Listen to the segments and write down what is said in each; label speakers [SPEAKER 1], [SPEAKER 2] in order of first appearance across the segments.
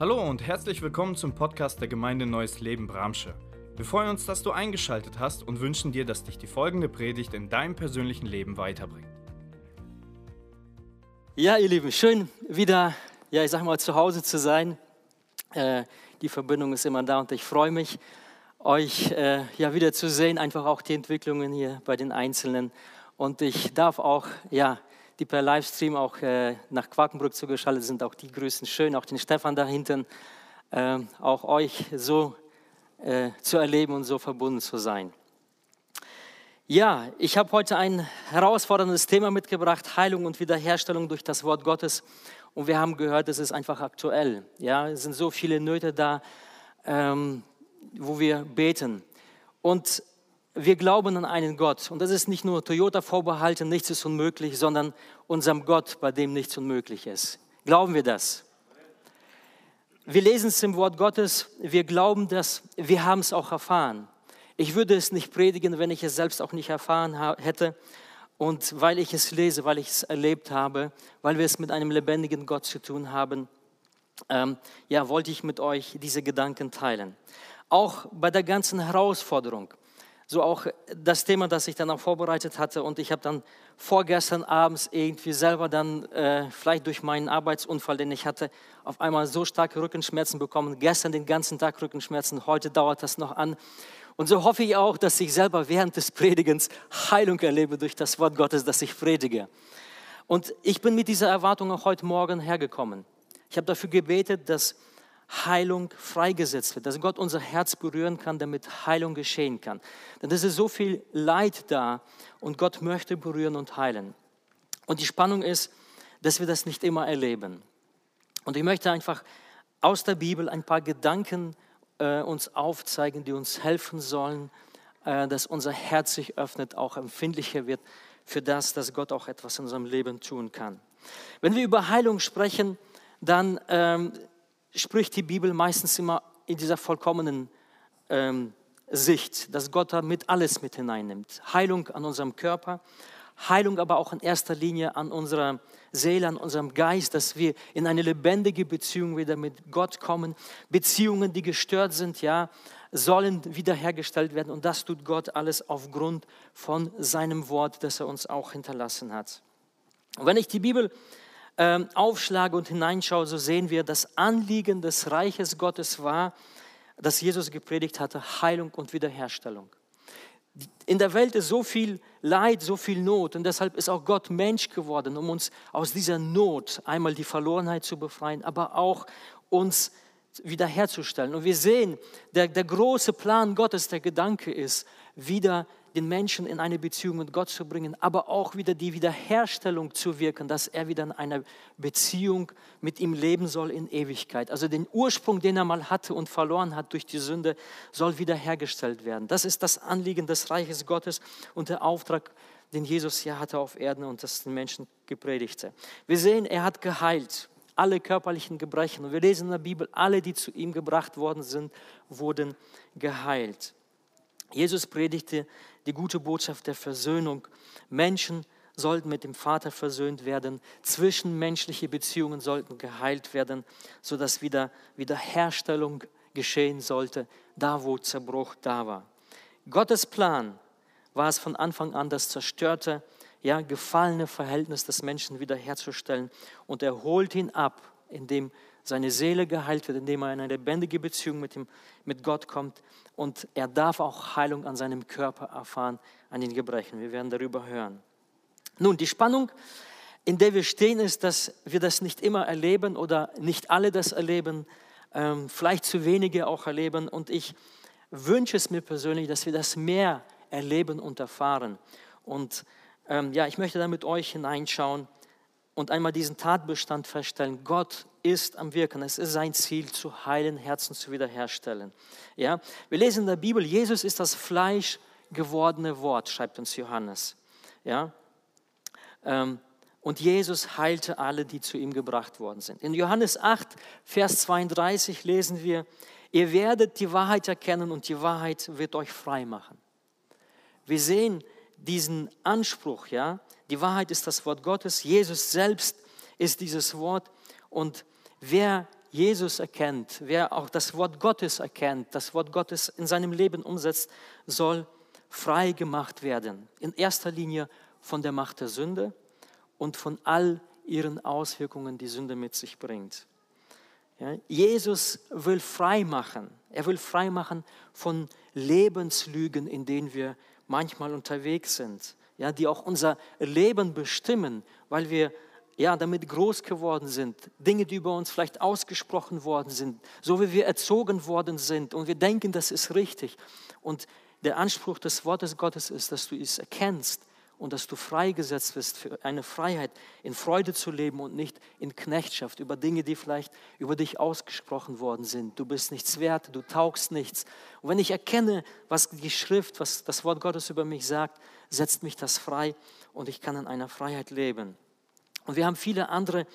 [SPEAKER 1] Hallo und herzlich willkommen zum Podcast der Gemeinde Neues Leben Bramsche. Wir freuen uns, dass du eingeschaltet hast und wünschen dir, dass dich die folgende Predigt in deinem persönlichen Leben weiterbringt.
[SPEAKER 2] Ja, ihr Lieben, schön wieder, ja, ich sag mal, zu Hause zu sein. Äh, die Verbindung ist immer da und ich freue mich, euch äh, ja wieder zu sehen, einfach auch die Entwicklungen hier bei den Einzelnen. Und ich darf auch, ja, die per Livestream auch äh, nach Quakenbrück zugeschaltet sind, auch die grüßen schön, auch den Stefan da hinten, äh, auch euch so äh, zu erleben und so verbunden zu sein. Ja, ich habe heute ein herausforderndes Thema mitgebracht, Heilung und Wiederherstellung durch das Wort Gottes. Und wir haben gehört, es ist einfach aktuell. Ja, es sind so viele Nöte da, ähm, wo wir beten. Und wir glauben an einen Gott. Und das ist nicht nur Toyota vorbehalten, nichts ist unmöglich, sondern unserem Gott, bei dem nichts unmöglich ist. Glauben wir das? Wir lesen es im Wort Gottes, wir glauben das, wir haben es auch erfahren. Ich würde es nicht predigen, wenn ich es selbst auch nicht erfahren hätte. Und weil ich es lese, weil ich es erlebt habe, weil wir es mit einem lebendigen Gott zu tun haben, ähm, ja, wollte ich mit euch diese Gedanken teilen. Auch bei der ganzen Herausforderung so auch das Thema, das ich dann auch vorbereitet hatte. Und ich habe dann vorgestern abends irgendwie selber dann, äh, vielleicht durch meinen Arbeitsunfall, den ich hatte, auf einmal so starke Rückenschmerzen bekommen. Gestern den ganzen Tag Rückenschmerzen, heute dauert das noch an. Und so hoffe ich auch, dass ich selber während des Predigens Heilung erlebe durch das Wort Gottes, das ich predige. Und ich bin mit dieser Erwartung auch heute Morgen hergekommen. Ich habe dafür gebetet, dass Heilung freigesetzt wird, dass Gott unser Herz berühren kann, damit Heilung geschehen kann. Denn es ist so viel Leid da und Gott möchte berühren und heilen. Und die Spannung ist, dass wir das nicht immer erleben. Und ich möchte einfach aus der Bibel ein paar Gedanken äh, uns aufzeigen, die uns helfen sollen, äh, dass unser Herz sich öffnet, auch empfindlicher wird für das, dass Gott auch etwas in unserem Leben tun kann. Wenn wir über Heilung sprechen, dann ähm, spricht die Bibel meistens immer in dieser vollkommenen ähm, Sicht, dass Gott damit alles mit hineinnimmt. Heilung an unserem Körper, Heilung aber auch in erster Linie an unserer Seele, an unserem Geist, dass wir in eine lebendige Beziehung wieder mit Gott kommen. Beziehungen, die gestört sind, ja, sollen wiederhergestellt werden. Und das tut Gott alles aufgrund von seinem Wort, das er uns auch hinterlassen hat. Und wenn ich die Bibel ähm, aufschlage und hineinschaue, so sehen wir, das Anliegen des Reiches Gottes war, dass Jesus gepredigt hatte, Heilung und Wiederherstellung. In der Welt ist so viel Leid, so viel Not und deshalb ist auch Gott Mensch geworden, um uns aus dieser Not einmal die Verlorenheit zu befreien, aber auch uns wiederherzustellen. Und wir sehen, der, der große Plan Gottes, der Gedanke ist, wieder den Menschen in eine Beziehung mit Gott zu bringen, aber auch wieder die Wiederherstellung zu wirken, dass er wieder in einer Beziehung mit ihm leben soll in Ewigkeit. Also den Ursprung, den er mal hatte und verloren hat durch die Sünde, soll wiederhergestellt werden. Das ist das Anliegen des Reiches Gottes und der Auftrag, den Jesus ja hatte auf Erden und das den Menschen gepredigte. Wir sehen, er hat geheilt alle körperlichen Gebrechen. Und wir lesen in der Bibel, alle, die zu ihm gebracht worden sind, wurden geheilt. Jesus predigte die gute Botschaft der Versöhnung. Menschen sollten mit dem Vater versöhnt werden, zwischenmenschliche Beziehungen sollten geheilt werden, sodass wieder Wiederherstellung geschehen sollte, da wo Zerbruch da war. Gottes Plan war es von Anfang an, das zerstörte, ja, gefallene Verhältnis des Menschen wiederherzustellen und er holt ihn ab, indem seine Seele geheilt wird, indem er in eine lebendige Beziehung mit, ihm, mit Gott kommt und er darf auch Heilung an seinem Körper erfahren, an den Gebrechen. Wir werden darüber hören. Nun, die Spannung, in der wir stehen, ist, dass wir das nicht immer erleben oder nicht alle das erleben, ähm, vielleicht zu wenige auch erleben. Und ich wünsche es mir persönlich, dass wir das mehr erleben und erfahren. Und ähm, ja, ich möchte da mit euch hineinschauen und einmal diesen Tatbestand feststellen. Gott ist am Wirken. Es ist sein Ziel, zu heilen, Herzen zu wiederherstellen. Ja? Wir lesen in der Bibel, Jesus ist das Fleisch gewordene Wort, schreibt uns Johannes. Ja? Ähm, und Jesus heilte alle, die zu ihm gebracht worden sind. In Johannes 8, Vers 32 lesen wir, ihr werdet die Wahrheit erkennen und die Wahrheit wird euch frei machen. Wir sehen diesen Anspruch, ja, die Wahrheit ist das Wort Gottes, Jesus selbst ist dieses Wort und wer Jesus erkennt, wer auch das Wort Gottes erkennt, das Wort Gottes in seinem Leben umsetzt, soll frei gemacht werden. In erster Linie von der Macht der Sünde und von all ihren Auswirkungen, die Sünde mit sich bringt. Ja, Jesus will frei machen. Er will frei machen von Lebenslügen, in denen wir manchmal unterwegs sind, ja, die auch unser Leben bestimmen, weil wir ja, damit groß geworden sind, Dinge, die über uns vielleicht ausgesprochen worden sind, so wie wir erzogen worden sind. Und wir denken, das ist richtig. Und der Anspruch des Wortes Gottes ist, dass du es erkennst und dass du freigesetzt wirst für eine Freiheit, in Freude zu leben und nicht in Knechtschaft über Dinge, die vielleicht über dich ausgesprochen worden sind. Du bist nichts wert, du taugst nichts. Und wenn ich erkenne, was die Schrift, was das Wort Gottes über mich sagt, setzt mich das frei und ich kann in einer Freiheit leben. Und wir haben viele andere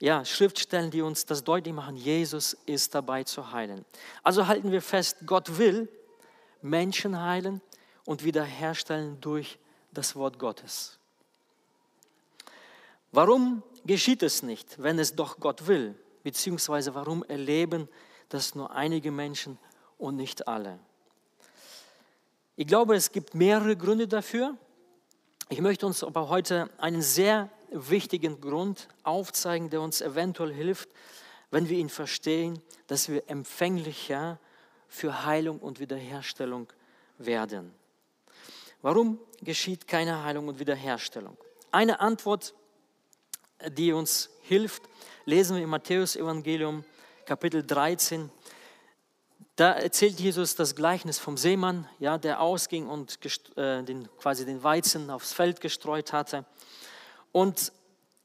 [SPEAKER 2] ja, Schriftstellen, die uns das deutlich machen, Jesus ist dabei zu heilen. Also halten wir fest, Gott will Menschen heilen und wiederherstellen durch das Wort Gottes. Warum geschieht es nicht, wenn es doch Gott will? Beziehungsweise warum erleben das nur einige Menschen und nicht alle? Ich glaube, es gibt mehrere Gründe dafür. Ich möchte uns aber heute einen sehr wichtigen Grund aufzeigen, der uns eventuell hilft, wenn wir ihn verstehen, dass wir empfänglicher für Heilung und Wiederherstellung werden. Warum geschieht keine Heilung und Wiederherstellung? Eine Antwort, die uns hilft, lesen wir im Matthäus-Evangelium, Kapitel 13. Da erzählt Jesus das Gleichnis vom Seemann, ja, der ausging und äh, den, quasi den Weizen aufs Feld gestreut hatte. Und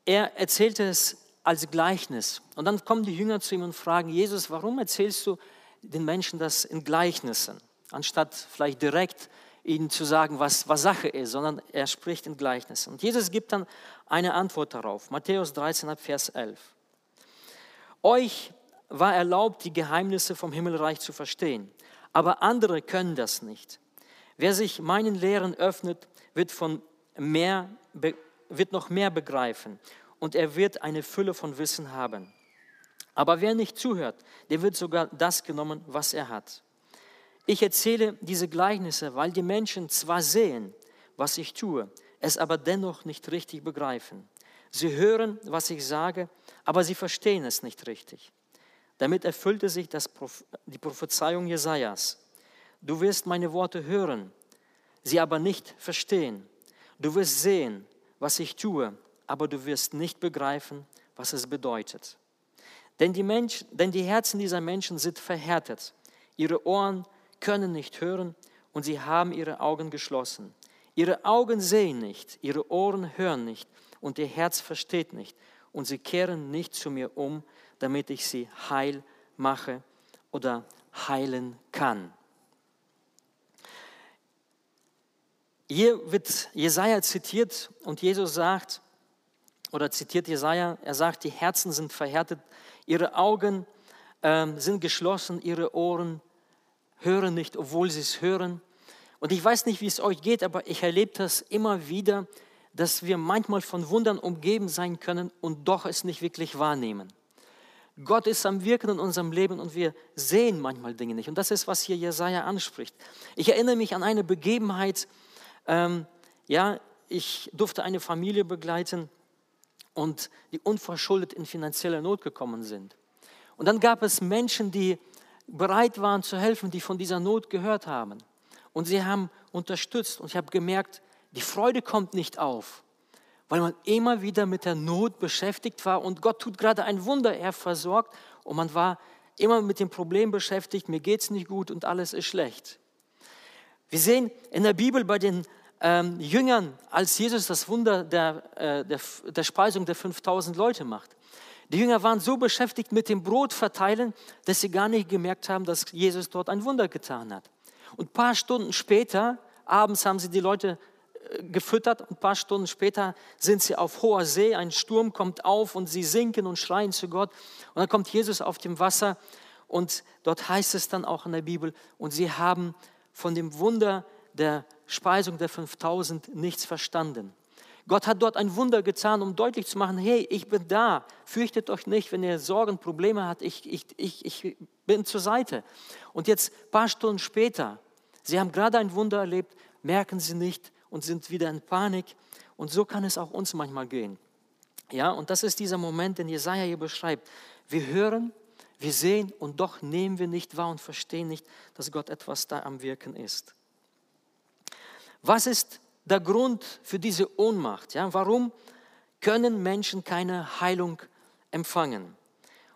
[SPEAKER 2] er erzählte es als Gleichnis. Und dann kommen die Jünger zu ihm und fragen, Jesus, warum erzählst du den Menschen das in Gleichnissen, anstatt vielleicht direkt ihnen zu sagen, was, was Sache ist, sondern er spricht in Gleichnissen. Und Jesus gibt dann eine Antwort darauf. Matthäus 13, Vers 11. Euch war erlaubt, die Geheimnisse vom Himmelreich zu verstehen, aber andere können das nicht. Wer sich meinen Lehren öffnet, wird, von mehr, wird noch mehr begreifen und er wird eine Fülle von Wissen haben. Aber wer nicht zuhört, der wird sogar das genommen, was er hat. Ich erzähle diese Gleichnisse, weil die Menschen zwar sehen, was ich tue, es aber dennoch nicht richtig begreifen. Sie hören, was ich sage, aber sie verstehen es nicht richtig. Damit erfüllte sich das, die Prophezeiung Jesajas. Du wirst meine Worte hören, sie aber nicht verstehen. Du wirst sehen, was ich tue, aber du wirst nicht begreifen, was es bedeutet. Denn die, Mensch, denn die Herzen dieser Menschen sind verhärtet, ihre Ohren können nicht hören und sie haben ihre Augen geschlossen. Ihre Augen sehen nicht, ihre Ohren hören nicht und ihr Herz versteht nicht und sie kehren nicht zu mir um, damit ich sie heil mache oder heilen kann. Hier wird Jesaja zitiert und Jesus sagt, oder zitiert Jesaja, er sagt, die Herzen sind verhärtet, ihre Augen äh, sind geschlossen, ihre Ohren hören nicht, obwohl sie es hören. Und ich weiß nicht, wie es euch geht, aber ich erlebe das immer wieder, dass wir manchmal von Wundern umgeben sein können und doch es nicht wirklich wahrnehmen. Gott ist am Wirken in unserem Leben und wir sehen manchmal Dinge nicht. Und das ist, was hier Jesaja anspricht. Ich erinnere mich an eine Begebenheit. Ähm, ja, ich durfte eine Familie begleiten und die unverschuldet in finanzielle Not gekommen sind. Und dann gab es Menschen, die bereit waren zu helfen, die von dieser Not gehört haben. Und sie haben unterstützt und ich habe gemerkt, die Freude kommt nicht auf, weil man immer wieder mit der Not beschäftigt war und Gott tut gerade ein Wunder, er versorgt und man war immer mit dem Problem beschäftigt, mir geht es nicht gut und alles ist schlecht. Wir sehen in der Bibel bei den ähm, Jüngern, als Jesus das Wunder der, äh, der, der Speisung der 5000 Leute macht. Die Jünger waren so beschäftigt mit dem Brot verteilen, dass sie gar nicht gemerkt haben, dass Jesus dort ein Wunder getan hat. Und ein paar Stunden später, abends haben sie die Leute äh, gefüttert und ein paar Stunden später sind sie auf hoher See, ein Sturm kommt auf und sie sinken und schreien zu Gott. Und dann kommt Jesus auf dem Wasser und dort heißt es dann auch in der Bibel, und sie haben von dem Wunder der Speisung der 5000 nichts verstanden. Gott hat dort ein Wunder getan, um deutlich zu machen, hey, ich bin da, fürchtet euch nicht, wenn ihr Sorgen, Probleme habt, ich, ich, ich, ich bin zur Seite. Und jetzt, ein paar Stunden später, sie haben gerade ein Wunder erlebt, merken sie nicht und sind wieder in Panik. Und so kann es auch uns manchmal gehen. Ja, und das ist dieser Moment, den Jesaja hier beschreibt. Wir hören, wir sehen und doch nehmen wir nicht wahr und verstehen nicht, dass Gott etwas da am Wirken ist. Was ist der Grund für diese Ohnmacht? Ja, warum können Menschen keine Heilung empfangen?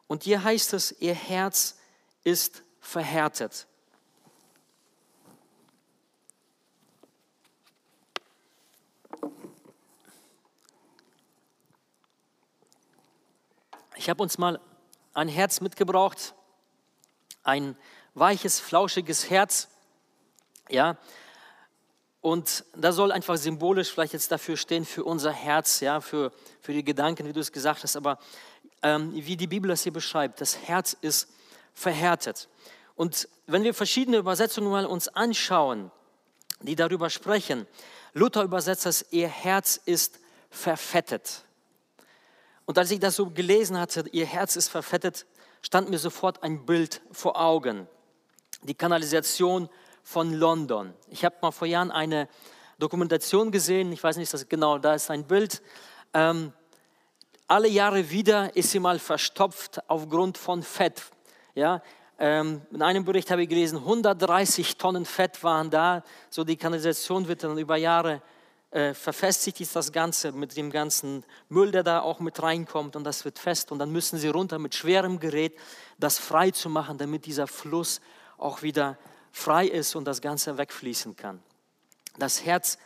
[SPEAKER 2] Und hier heißt es, ihr Herz ist verhärtet. Ich habe uns mal ein Herz mitgebracht, ein weiches, flauschiges Herz. Ja, und da soll einfach symbolisch vielleicht jetzt dafür stehen, für unser Herz, ja, für, für die Gedanken, wie du es gesagt hast. Aber ähm, wie die Bibel das hier beschreibt, das Herz ist verhärtet. Und wenn wir verschiedene Übersetzungen mal uns anschauen, die darüber sprechen, Luther übersetzt das, ihr Herz ist verfettet. Und als ich das so gelesen hatte, ihr Herz ist verfettet, stand mir sofort ein Bild vor Augen. Die Kanalisation von London. Ich habe mal vor Jahren eine Dokumentation gesehen, ich weiß nicht, das genau, da ist ein Bild. Ähm, alle Jahre wieder ist sie mal verstopft aufgrund von Fett. Ja, ähm, in einem Bericht habe ich gelesen, 130 Tonnen Fett waren da. So die Kanalisation wird dann über Jahre äh, verfestigt ist das Ganze mit dem ganzen Müll, der da auch mit reinkommt und das wird fest und dann müssen sie runter mit schwerem Gerät das frei zu machen, damit dieser Fluss auch wieder frei ist und das Ganze wegfließen kann. Das Herz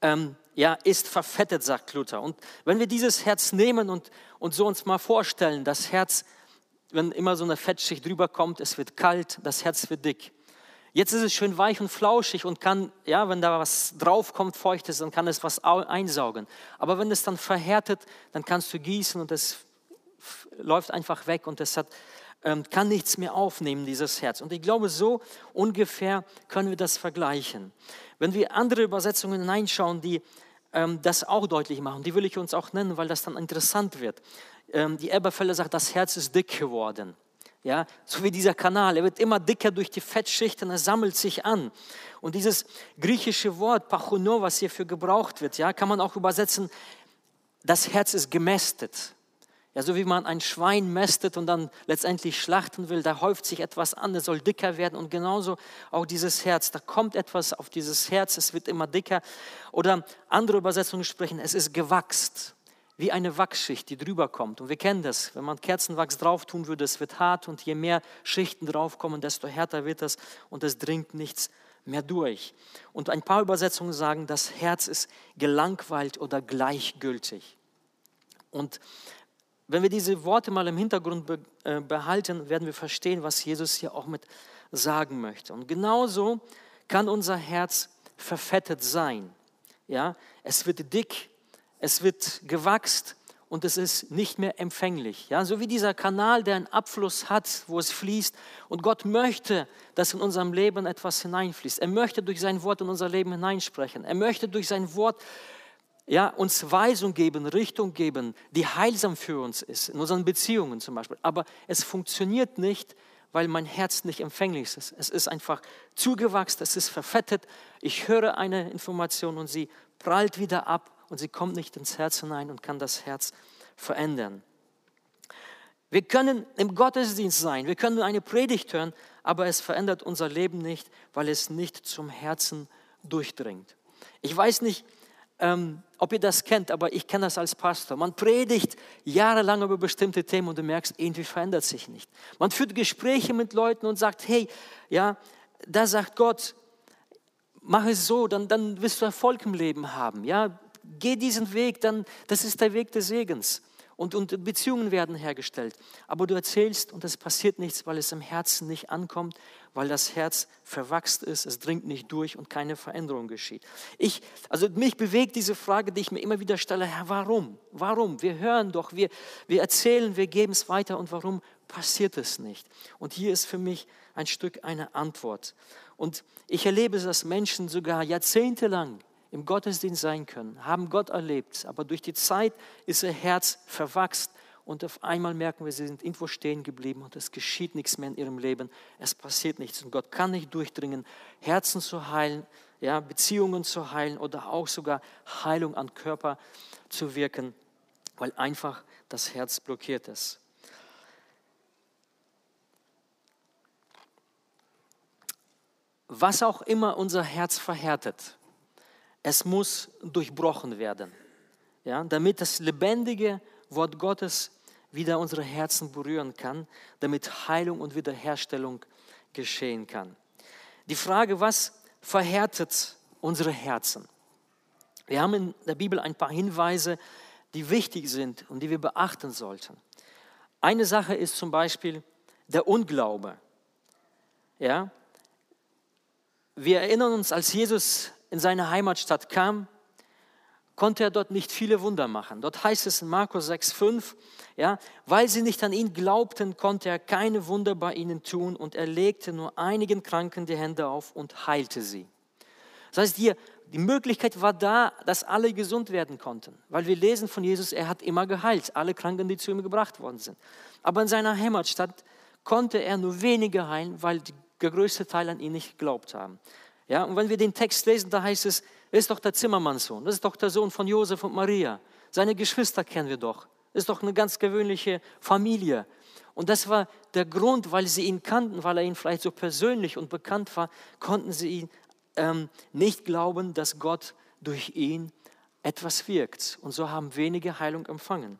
[SPEAKER 2] ähm, ja, ist verfettet, sagt Luther. Und wenn wir dieses Herz nehmen und, und so uns mal vorstellen, das Herz, wenn immer so eine Fettschicht drüber kommt, es wird kalt, das Herz wird dick. Jetzt ist es schön weich und flauschig und kann, ja, wenn da was draufkommt, feucht ist, dann kann es was einsaugen. Aber wenn es dann verhärtet, dann kannst du gießen und es läuft einfach weg und es hat kann nichts mehr aufnehmen, dieses Herz. Und ich glaube, so ungefähr können wir das vergleichen. Wenn wir andere Übersetzungen hineinschauen, die ähm, das auch deutlich machen, die will ich uns auch nennen, weil das dann interessant wird. Ähm, die Elberfälle sagt, das Herz ist dick geworden. Ja, so wie dieser Kanal, er wird immer dicker durch die Fettschichten, er sammelt sich an. Und dieses griechische Wort Pachono, was hierfür gebraucht wird, ja, kann man auch übersetzen, das Herz ist gemästet. Ja, so wie man ein Schwein mästet und dann letztendlich schlachten will, da häuft sich etwas an, es soll dicker werden und genauso auch dieses Herz, da kommt etwas auf dieses Herz, es wird immer dicker. Oder andere Übersetzungen sprechen, es ist gewachst, wie eine Wachsschicht, die drüber kommt. Und wir kennen das, wenn man Kerzenwachs drauf tun würde, es wird hart und je mehr Schichten draufkommen, desto härter wird das und es dringt nichts mehr durch. Und ein paar Übersetzungen sagen, das Herz ist gelangweilt oder gleichgültig. Und wenn wir diese Worte mal im Hintergrund äh, behalten, werden wir verstehen, was Jesus hier auch mit sagen möchte. Und genauso kann unser Herz verfettet sein. Ja, es wird dick, es wird gewachst und es ist nicht mehr empfänglich. Ja, so wie dieser Kanal, der einen Abfluss hat, wo es fließt. Und Gott möchte, dass in unserem Leben etwas hineinfließt. Er möchte durch sein Wort in unser Leben hineinsprechen. Er möchte durch sein Wort ja, uns Weisung geben, Richtung geben, die heilsam für uns ist, in unseren Beziehungen zum Beispiel. Aber es funktioniert nicht, weil mein Herz nicht empfänglich ist. Es ist einfach zugewachsen, es ist verfettet. Ich höre eine Information und sie prallt wieder ab und sie kommt nicht ins Herz hinein und kann das Herz verändern. Wir können im Gottesdienst sein, wir können eine Predigt hören, aber es verändert unser Leben nicht, weil es nicht zum Herzen durchdringt. Ich weiß nicht, ähm, ob ihr das kennt, aber ich kenne das als Pastor. Man predigt jahrelang über bestimmte Themen und du merkst, irgendwie verändert sich nicht. Man führt Gespräche mit Leuten und sagt, hey, ja, da sagt Gott, mach es so, dann, dann wirst du Erfolg im Leben haben. Ja, geh diesen Weg, dann, das ist der Weg des Segens. Und, und Beziehungen werden hergestellt. Aber du erzählst und es passiert nichts, weil es im Herzen nicht ankommt weil das Herz verwachst ist, es dringt nicht durch und keine Veränderung geschieht. Ich, also mich bewegt diese Frage, die ich mir immer wieder stelle, Herr, warum? Warum? Wir hören doch, wir, wir erzählen, wir geben es weiter und warum passiert es nicht? Und hier ist für mich ein Stück eine Antwort. Und ich erlebe, dass Menschen sogar jahrzehntelang im Gottesdienst sein können, haben Gott erlebt, aber durch die Zeit ist ihr Herz verwachsen und auf einmal merken wir, sie sind irgendwo stehen geblieben und es geschieht nichts mehr in ihrem Leben. Es passiert nichts und Gott kann nicht durchdringen, Herzen zu heilen, ja, Beziehungen zu heilen oder auch sogar Heilung an Körper zu wirken, weil einfach das Herz blockiert ist. Was auch immer unser Herz verhärtet, es muss durchbrochen werden, ja, damit das lebendige Wort Gottes wieder unsere Herzen berühren kann, damit Heilung und Wiederherstellung geschehen kann. Die Frage, was verhärtet unsere Herzen? Wir haben in der Bibel ein paar Hinweise, die wichtig sind und die wir beachten sollten. Eine Sache ist zum Beispiel der Unglaube. Ja, wir erinnern uns, als Jesus in seine Heimatstadt kam, konnte er dort nicht viele Wunder machen. Dort heißt es in Markus 6,5, ja, weil sie nicht an ihn glaubten, konnte er keine Wunder bei ihnen tun und er legte nur einigen Kranken die Hände auf und heilte sie. Das heißt, hier, die Möglichkeit war da, dass alle gesund werden konnten, weil wir lesen von Jesus, er hat immer geheilt, alle Kranken, die zu ihm gebracht worden sind. Aber in seiner Heimatstadt konnte er nur wenige heilen, weil der größte Teil an ihn nicht geglaubt haben. Ja, und wenn wir den Text lesen, da heißt es, ist doch der Zimmermannssohn, das ist doch der Sohn von Josef und Maria. Seine Geschwister kennen wir doch. Ist doch eine ganz gewöhnliche Familie. Und das war der Grund, weil sie ihn kannten, weil er ihnen vielleicht so persönlich und bekannt war, konnten sie ihn ähm, nicht glauben, dass Gott durch ihn etwas wirkt. Und so haben wenige Heilung empfangen.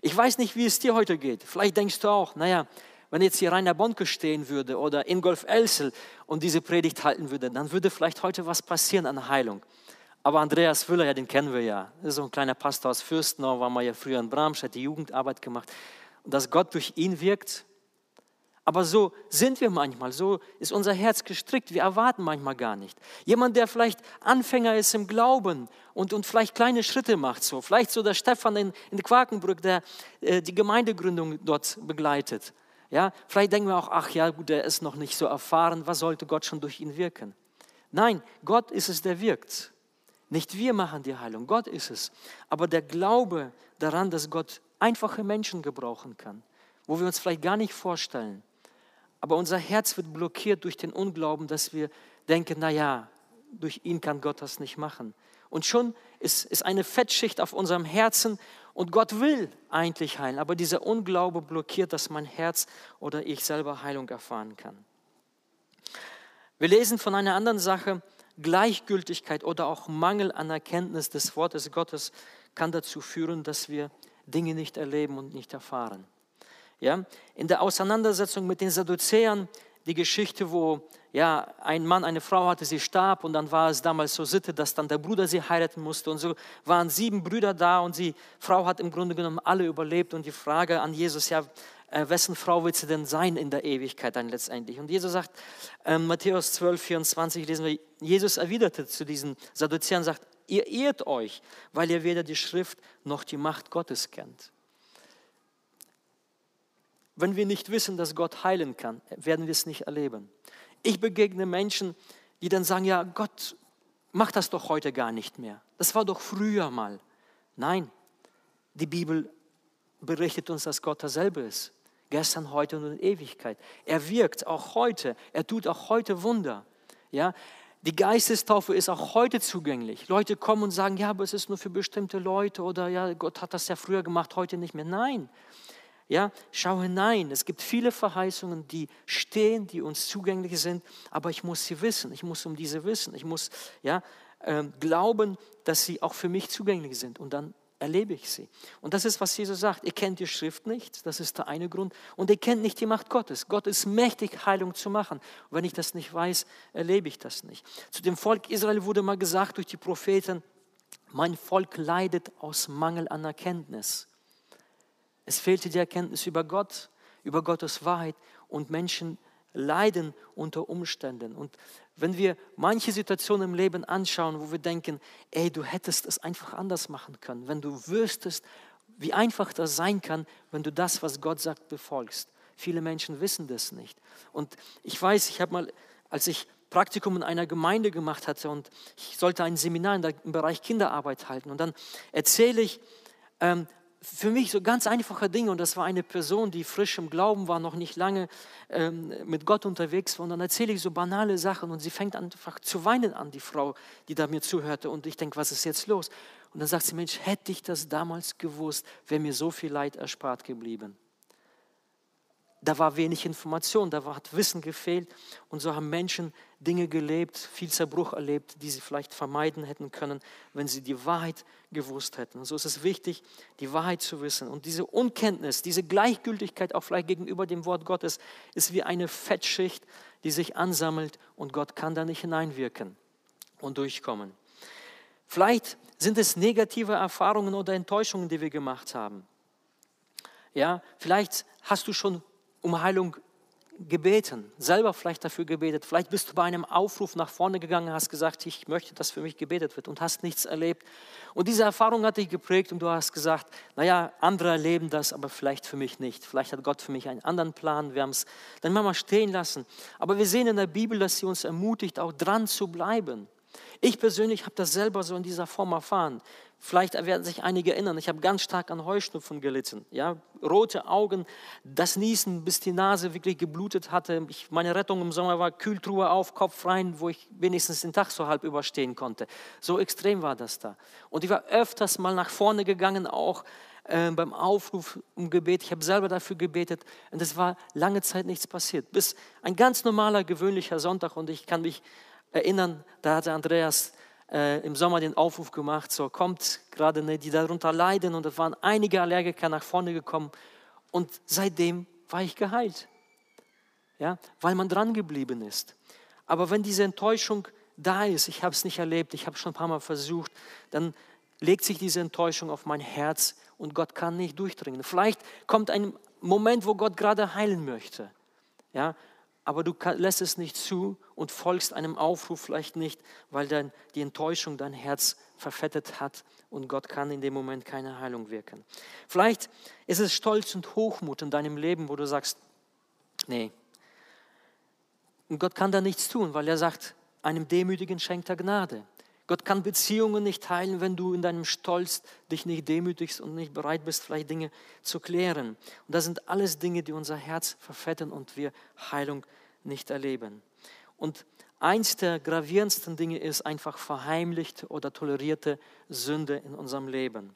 [SPEAKER 2] Ich weiß nicht, wie es dir heute geht. Vielleicht denkst du auch, naja, wenn jetzt hier Rainer Bonke stehen würde oder Ingolf Elsel und diese Predigt halten würde, dann würde vielleicht heute was passieren an Heilung. Aber Andreas Wüller, ja, den kennen wir ja. Ist so ein kleiner Pastor aus Fürstenau, war mal ja früher in Bramsch, hat die Jugendarbeit gemacht. Und dass Gott durch ihn wirkt. Aber so sind wir manchmal, so ist unser Herz gestrickt. Wir erwarten manchmal gar nicht. Jemand, der vielleicht Anfänger ist im Glauben und, und vielleicht kleine Schritte macht, so. Vielleicht so der Stefan in, in Quakenbrück, der äh, die Gemeindegründung dort begleitet. Ja, vielleicht denken wir auch, ach ja, gut, der ist noch nicht so erfahren, was sollte Gott schon durch ihn wirken? Nein, Gott ist es, der wirkt. Nicht wir machen die Heilung, Gott ist es. Aber der Glaube daran, dass Gott einfache Menschen gebrauchen kann, wo wir uns vielleicht gar nicht vorstellen, aber unser Herz wird blockiert durch den Unglauben, dass wir denken, naja, durch ihn kann Gott das nicht machen. Und schon ist, ist eine Fettschicht auf unserem Herzen und Gott will eigentlich heilen, aber dieser Unglaube blockiert, dass mein Herz oder ich selber Heilung erfahren kann. Wir lesen von einer anderen Sache, Gleichgültigkeit oder auch Mangel an Erkenntnis des Wortes Gottes kann dazu führen, dass wir Dinge nicht erleben und nicht erfahren. Ja? In der Auseinandersetzung mit den Sadduzäern, die Geschichte, wo ja, ein Mann eine Frau hatte, sie starb und dann war es damals so Sitte, dass dann der Bruder sie heiraten musste und so waren sieben Brüder da und die Frau hat im Grunde genommen alle überlebt und die Frage an Jesus, ja, äh, wessen Frau wird sie denn sein in der Ewigkeit dann letztendlich? Und Jesus sagt, äh, Matthäus 12, 24 lesen wir, Jesus erwiderte zu diesen Sadduzäern, sagt, ihr irrt euch, weil ihr weder die Schrift noch die Macht Gottes kennt. Wenn wir nicht wissen, dass Gott heilen kann, werden wir es nicht erleben. Ich begegne Menschen, die dann sagen, ja, Gott macht das doch heute gar nicht mehr. Das war doch früher mal. Nein, die Bibel berichtet uns, dass Gott derselbe ist. Gestern, heute und in Ewigkeit. Er wirkt auch heute. Er tut auch heute Wunder. Ja, die Geistestaufe ist auch heute zugänglich. Leute kommen und sagen, ja, aber es ist nur für bestimmte Leute oder ja, Gott hat das ja früher gemacht, heute nicht mehr. Nein, ja, schau hinein. Es gibt viele Verheißungen, die stehen, die uns zugänglich sind, aber ich muss sie wissen. Ich muss um diese wissen. Ich muss ja, äh, glauben, dass sie auch für mich zugänglich sind und dann erlebe ich sie. Und das ist, was Jesus sagt. Ihr kennt die Schrift nicht, das ist der eine Grund. Und ihr kennt nicht die Macht Gottes. Gott ist mächtig, Heilung zu machen. Und wenn ich das nicht weiß, erlebe ich das nicht. Zu dem Volk Israel wurde mal gesagt durch die Propheten, mein Volk leidet aus Mangel an Erkenntnis. Es fehlte die Erkenntnis über Gott, über Gottes Wahrheit und Menschen leiden unter Umständen. Und wenn wir manche Situationen im Leben anschauen, wo wir denken, ey, du hättest es einfach anders machen können, wenn du wüsstest, wie einfach das sein kann, wenn du das, was Gott sagt, befolgst. Viele Menschen wissen das nicht. Und ich weiß, ich habe mal, als ich Praktikum in einer Gemeinde gemacht hatte und ich sollte ein Seminar im Bereich Kinderarbeit halten. Und dann erzähle ich ähm, für mich so ganz einfache Dinge. Und das war eine Person, die frisch im Glauben war, noch nicht lange ähm, mit Gott unterwegs war. Und dann erzähle ich so banale Sachen und sie fängt einfach zu weinen an, die Frau, die da mir zuhörte. Und ich denke, was ist jetzt los? Und dann sagt sie, Mensch, hätte ich das damals gewusst, wäre mir so viel Leid erspart geblieben da war wenig Information, da hat Wissen gefehlt und so haben Menschen Dinge gelebt, viel Zerbruch erlebt, die sie vielleicht vermeiden hätten können, wenn sie die Wahrheit gewusst hätten. Und so ist es wichtig, die Wahrheit zu wissen. Und diese Unkenntnis, diese Gleichgültigkeit auch vielleicht gegenüber dem Wort Gottes ist wie eine Fettschicht, die sich ansammelt und Gott kann da nicht hineinwirken und durchkommen. Vielleicht sind es negative Erfahrungen oder Enttäuschungen, die wir gemacht haben. Ja, vielleicht hast du schon um Heilung gebeten, selber vielleicht dafür gebetet. Vielleicht bist du bei einem Aufruf nach vorne gegangen, hast gesagt, ich möchte, dass für mich gebetet wird und hast nichts erlebt. Und diese Erfahrung hat dich geprägt und du hast gesagt, naja, andere erleben das, aber vielleicht für mich nicht. Vielleicht hat Gott für mich einen anderen Plan. Wir haben es dann mal stehen lassen. Aber wir sehen in der Bibel, dass sie uns ermutigt, auch dran zu bleiben. Ich persönlich habe das selber so in dieser Form erfahren. Vielleicht werden sich einige erinnern, ich habe ganz stark an Heuschnupfen gelitten. Ja? Rote Augen, das Niesen, bis die Nase wirklich geblutet hatte. Ich, meine Rettung im Sommer war Kühltruhe auf, Kopf rein, wo ich wenigstens den Tag so halb überstehen konnte. So extrem war das da. Und ich war öfters mal nach vorne gegangen, auch äh, beim Aufruf um Gebet. Ich habe selber dafür gebetet und es war lange Zeit nichts passiert. Bis ein ganz normaler, gewöhnlicher Sonntag und ich kann mich erinnern, da hatte Andreas äh, im Sommer den Aufruf gemacht, so kommt gerade, ne, die darunter leiden und es waren einige Allergiker nach vorne gekommen und seitdem war ich geheilt, ja, weil man dran geblieben ist. Aber wenn diese Enttäuschung da ist, ich habe es nicht erlebt, ich habe schon ein paar Mal versucht, dann legt sich diese Enttäuschung auf mein Herz und Gott kann nicht durchdringen. Vielleicht kommt ein Moment, wo Gott gerade heilen möchte. Ja, aber du lässt es nicht zu und folgst einem Aufruf vielleicht nicht, weil dann die Enttäuschung dein Herz verfettet hat und Gott kann in dem Moment keine Heilung wirken. Vielleicht ist es Stolz und Hochmut in deinem Leben, wo du sagst, nee. Und Gott kann da nichts tun, weil er sagt, einem Demütigen schenkt er Gnade. Gott kann Beziehungen nicht heilen, wenn du in deinem Stolz dich nicht demütigst und nicht bereit bist, vielleicht Dinge zu klären. Und das sind alles Dinge, die unser Herz verfetten und wir Heilung nicht erleben. Und eins der gravierendsten Dinge ist einfach verheimlichte oder tolerierte Sünde in unserem Leben.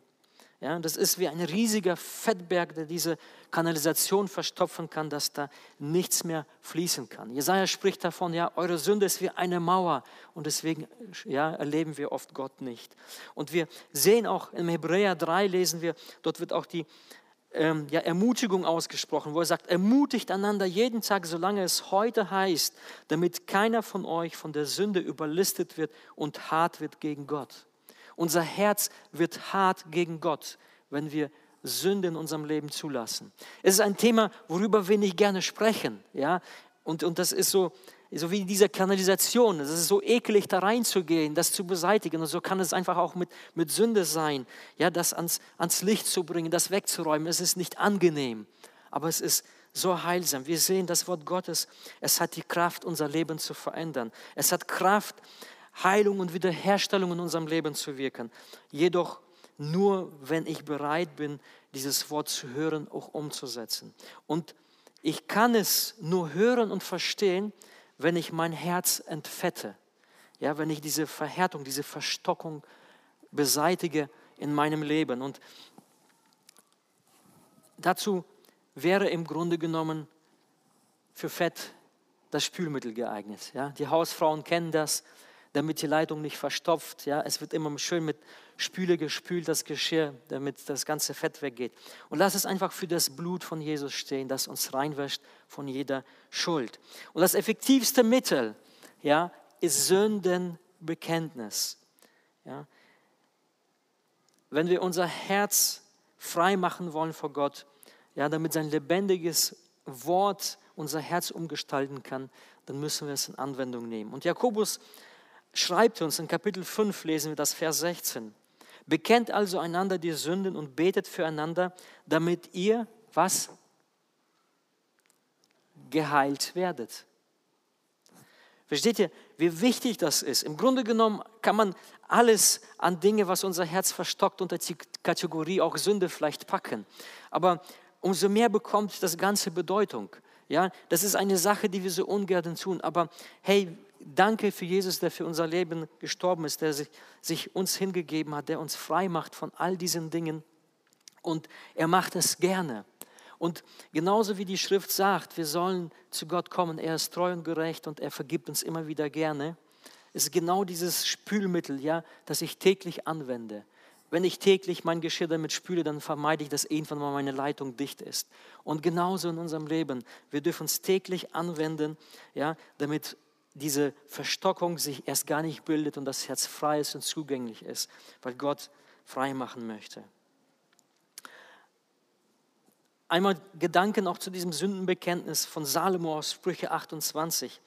[SPEAKER 2] Ja, das ist wie ein riesiger Fettberg, der diese Kanalisation verstopfen kann, dass da nichts mehr fließen kann. Jesaja spricht davon, ja, eure Sünde ist wie eine Mauer und deswegen ja, erleben wir oft Gott nicht. Und wir sehen auch im Hebräer 3 lesen wir, dort wird auch die ähm, ja, Ermutigung ausgesprochen, wo er sagt, ermutigt einander jeden Tag, solange es heute heißt, damit keiner von euch von der Sünde überlistet wird und hart wird gegen Gott. Unser Herz wird hart gegen Gott, wenn wir Sünde in unserem Leben zulassen. Es ist ein Thema, worüber wir nicht gerne sprechen. Ja? Und, und das ist so, so wie diese Kanalisation. Es ist so eklig, da reinzugehen, das zu beseitigen. Und so kann es einfach auch mit, mit Sünde sein, ja, das ans, ans Licht zu bringen, das wegzuräumen. Es ist nicht angenehm, aber es ist so heilsam. Wir sehen das Wort Gottes. Es hat die Kraft, unser Leben zu verändern. Es hat Kraft, Heilung und Wiederherstellung in unserem Leben zu wirken. Jedoch nur, wenn ich bereit bin, dieses Wort zu hören, auch umzusetzen. Und ich kann es nur hören und verstehen, wenn ich mein Herz entfette. Ja, wenn ich diese Verhärtung, diese Verstockung beseitige in meinem Leben. Und dazu wäre im Grunde genommen für Fett das Spülmittel geeignet. Ja, die Hausfrauen kennen das damit die Leitung nicht verstopft. Ja, es wird immer schön mit Spüle gespült, das Geschirr, damit das ganze Fett weggeht. Und lass es einfach für das Blut von Jesus stehen, das uns reinwäscht von jeder Schuld. Und das effektivste Mittel ja, ist Sündenbekenntnis. Ja. Wenn wir unser Herz frei machen wollen vor Gott, ja, damit sein lebendiges Wort unser Herz umgestalten kann, dann müssen wir es in Anwendung nehmen. Und Jakobus schreibt uns in Kapitel 5, lesen wir das Vers 16. Bekennt also einander die Sünden und betet füreinander, damit ihr was? Geheilt werdet. Versteht ihr, wie wichtig das ist? Im Grunde genommen kann man alles an Dinge, was unser Herz verstockt, unter die Kategorie auch Sünde vielleicht packen. Aber umso mehr bekommt das Ganze Bedeutung. Ja, das ist eine Sache, die wir so ungern tun. Aber hey, danke für Jesus, der für unser Leben gestorben ist, der sich, sich uns hingegeben hat, der uns frei macht von all diesen Dingen. Und er macht es gerne. Und genauso wie die Schrift sagt, wir sollen zu Gott kommen, er ist treu und gerecht und er vergibt uns immer wieder gerne, ist genau dieses Spülmittel, ja, das ich täglich anwende. Wenn ich täglich mein Geschirr damit spüle, dann vermeide ich, dass irgendwann mal meine Leitung dicht ist. Und genauso in unserem Leben. Wir dürfen es täglich anwenden, ja, damit diese Verstockung sich erst gar nicht bildet und das Herz frei ist und zugänglich ist, weil Gott frei machen möchte. Einmal Gedanken auch zu diesem Sündenbekenntnis von Salomo aus Sprüche 28.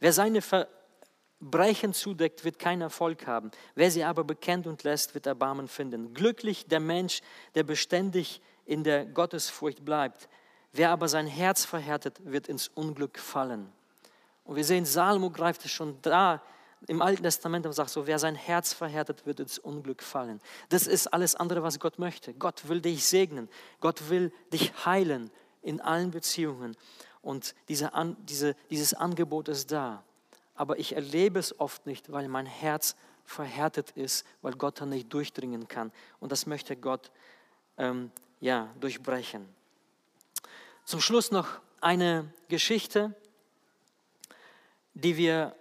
[SPEAKER 2] Wer seine Verbrechen zudeckt, wird keinen Erfolg haben. Wer sie aber bekennt und lässt, wird Erbarmen finden. Glücklich der Mensch, der beständig in der Gottesfurcht bleibt. Wer aber sein Herz verhärtet, wird ins Unglück fallen. Und wir sehen, Salomo greift es schon da im Alten Testament und sagt so, wer sein Herz verhärtet, wird ins Unglück fallen. Das ist alles andere, was Gott möchte. Gott will dich segnen. Gott will dich heilen in allen Beziehungen. Und diese, diese, dieses Angebot ist da. Aber ich erlebe es oft nicht, weil mein Herz verhärtet ist, weil Gott da nicht durchdringen kann. Und das möchte Gott ähm, ja, durchbrechen. Zum Schluss noch eine Geschichte, die wir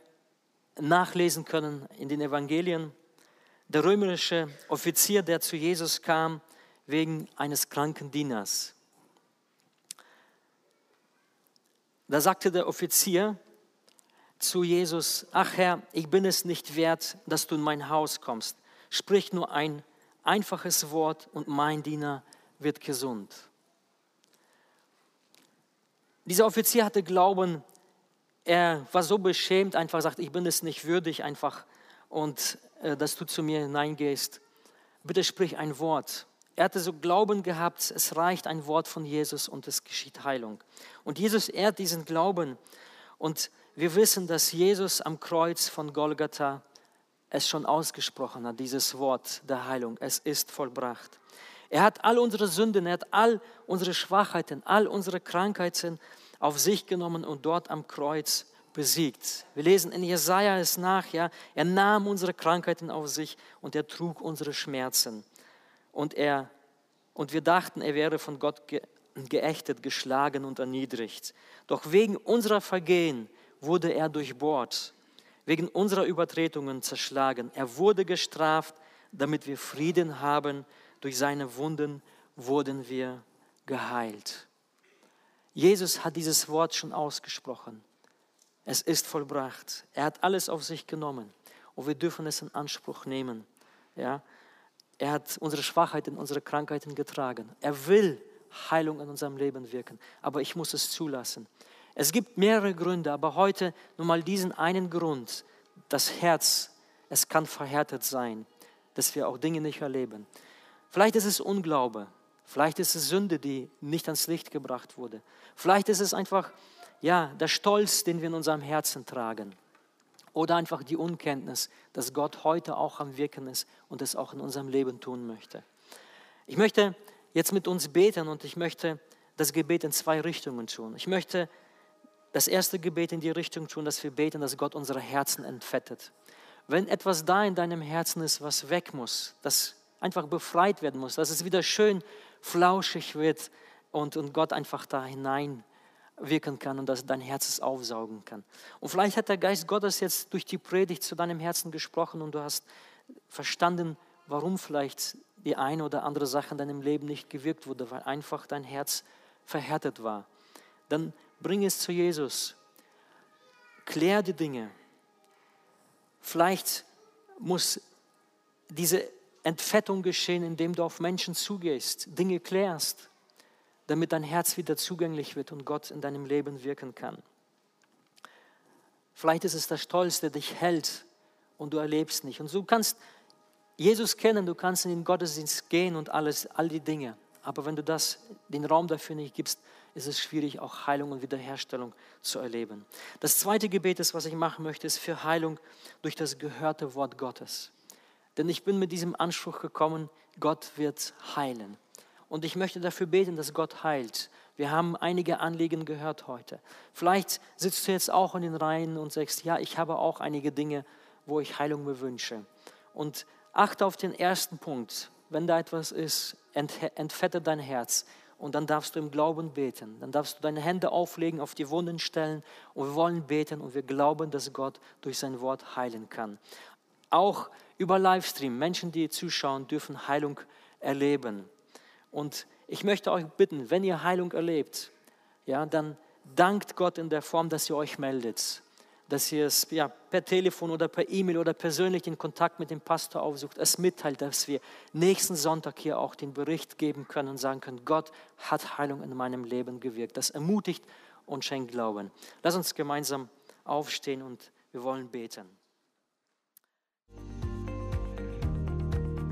[SPEAKER 2] nachlesen können in den Evangelien. Der römische Offizier, der zu Jesus kam wegen eines kranken Dieners. Da sagte der Offizier zu Jesus, ach Herr, ich bin es nicht wert, dass du in mein Haus kommst. Sprich nur ein einfaches Wort und mein Diener wird gesund. Dieser Offizier hatte Glauben er war so beschämt, einfach sagt, ich bin es nicht würdig, einfach, und äh, dass du zu mir hineingehst. Bitte sprich ein Wort. Er hatte so Glauben gehabt, es reicht ein Wort von Jesus und es geschieht Heilung. Und Jesus ehrt diesen Glauben. Und wir wissen, dass Jesus am Kreuz von Golgatha es schon ausgesprochen hat, dieses Wort der Heilung. Es ist vollbracht. Er hat all unsere Sünden, er hat all unsere Schwachheiten, all unsere Krankheiten auf sich genommen und dort am Kreuz besiegt. Wir lesen in Jesaja es nach, ja, er nahm unsere Krankheiten auf sich und er trug unsere Schmerzen. Und er und wir dachten, er wäre von Gott ge geächtet, geschlagen und erniedrigt. Doch wegen unserer Vergehen wurde er durchbohrt, wegen unserer Übertretungen zerschlagen. Er wurde gestraft, damit wir Frieden haben. Durch seine Wunden wurden wir geheilt. Jesus hat dieses Wort schon ausgesprochen. Es ist vollbracht. Er hat alles auf sich genommen und wir dürfen es in Anspruch nehmen. Ja? Er hat unsere Schwachheiten, unsere Krankheiten getragen. Er will Heilung in unserem Leben wirken, aber ich muss es zulassen. Es gibt mehrere Gründe, aber heute nur mal diesen einen Grund. Das Herz, es kann verhärtet sein, dass wir auch Dinge nicht erleben. Vielleicht ist es Unglaube, Vielleicht ist es Sünde, die nicht ans Licht gebracht wurde. Vielleicht ist es einfach ja, der Stolz, den wir in unserem Herzen tragen. Oder einfach die Unkenntnis, dass Gott heute auch am Wirken ist und es auch in unserem Leben tun möchte. Ich möchte jetzt mit uns beten und ich möchte das Gebet in zwei Richtungen tun. Ich möchte das erste Gebet in die Richtung tun, dass wir beten, dass Gott unsere Herzen entfettet. Wenn etwas da in deinem Herzen ist, was weg muss, das einfach befreit werden muss, dass es wieder schön flauschig wird und, und Gott einfach da hinein wirken kann und dass dein Herz es aufsaugen kann. Und vielleicht hat der Geist Gottes jetzt durch die Predigt zu deinem Herzen gesprochen und du hast verstanden, warum vielleicht die eine oder andere Sache in deinem Leben nicht gewirkt wurde, weil einfach dein Herz verhärtet war. Dann bring es zu Jesus. Klär die Dinge. Vielleicht muss diese Entfettung geschehen, indem du auf Menschen zugehst, Dinge klärst, damit dein Herz wieder zugänglich wird und Gott in deinem Leben wirken kann. Vielleicht ist es der Stolz, der dich hält und du erlebst nicht. Und du kannst Jesus kennen, du kannst in den Gottesdienst gehen und alles, all die Dinge. Aber wenn du das, den Raum dafür nicht gibst, ist es schwierig, auch Heilung und Wiederherstellung zu erleben. Das zweite Gebet ist, was ich machen möchte, ist für Heilung durch das gehörte Wort Gottes. Denn ich bin mit diesem Anspruch gekommen, Gott wird heilen. Und ich möchte dafür beten, dass Gott heilt. Wir haben einige Anliegen gehört heute. Vielleicht sitzt du jetzt auch in den Reihen und sagst, ja, ich habe auch einige Dinge, wo ich Heilung mir wünsche. Und achte auf den ersten Punkt. Wenn da etwas ist, entfette dein Herz und dann darfst du im Glauben beten. Dann darfst du deine Hände auflegen, auf die Wunden stellen und wir wollen beten und wir glauben, dass Gott durch sein Wort heilen kann. Auch über Livestream, Menschen, die zuschauen, dürfen Heilung erleben. Und ich möchte euch bitten, wenn ihr Heilung erlebt, ja, dann dankt Gott in der Form, dass ihr euch meldet dass ihr es ja, per Telefon oder per E-Mail oder persönlich den Kontakt mit dem Pastor aufsucht, es mitteilt, dass wir nächsten Sonntag hier auch den Bericht geben können und sagen können, Gott hat Heilung in meinem Leben gewirkt. Das ermutigt und schenkt Glauben. Lass uns gemeinsam aufstehen und wir wollen beten.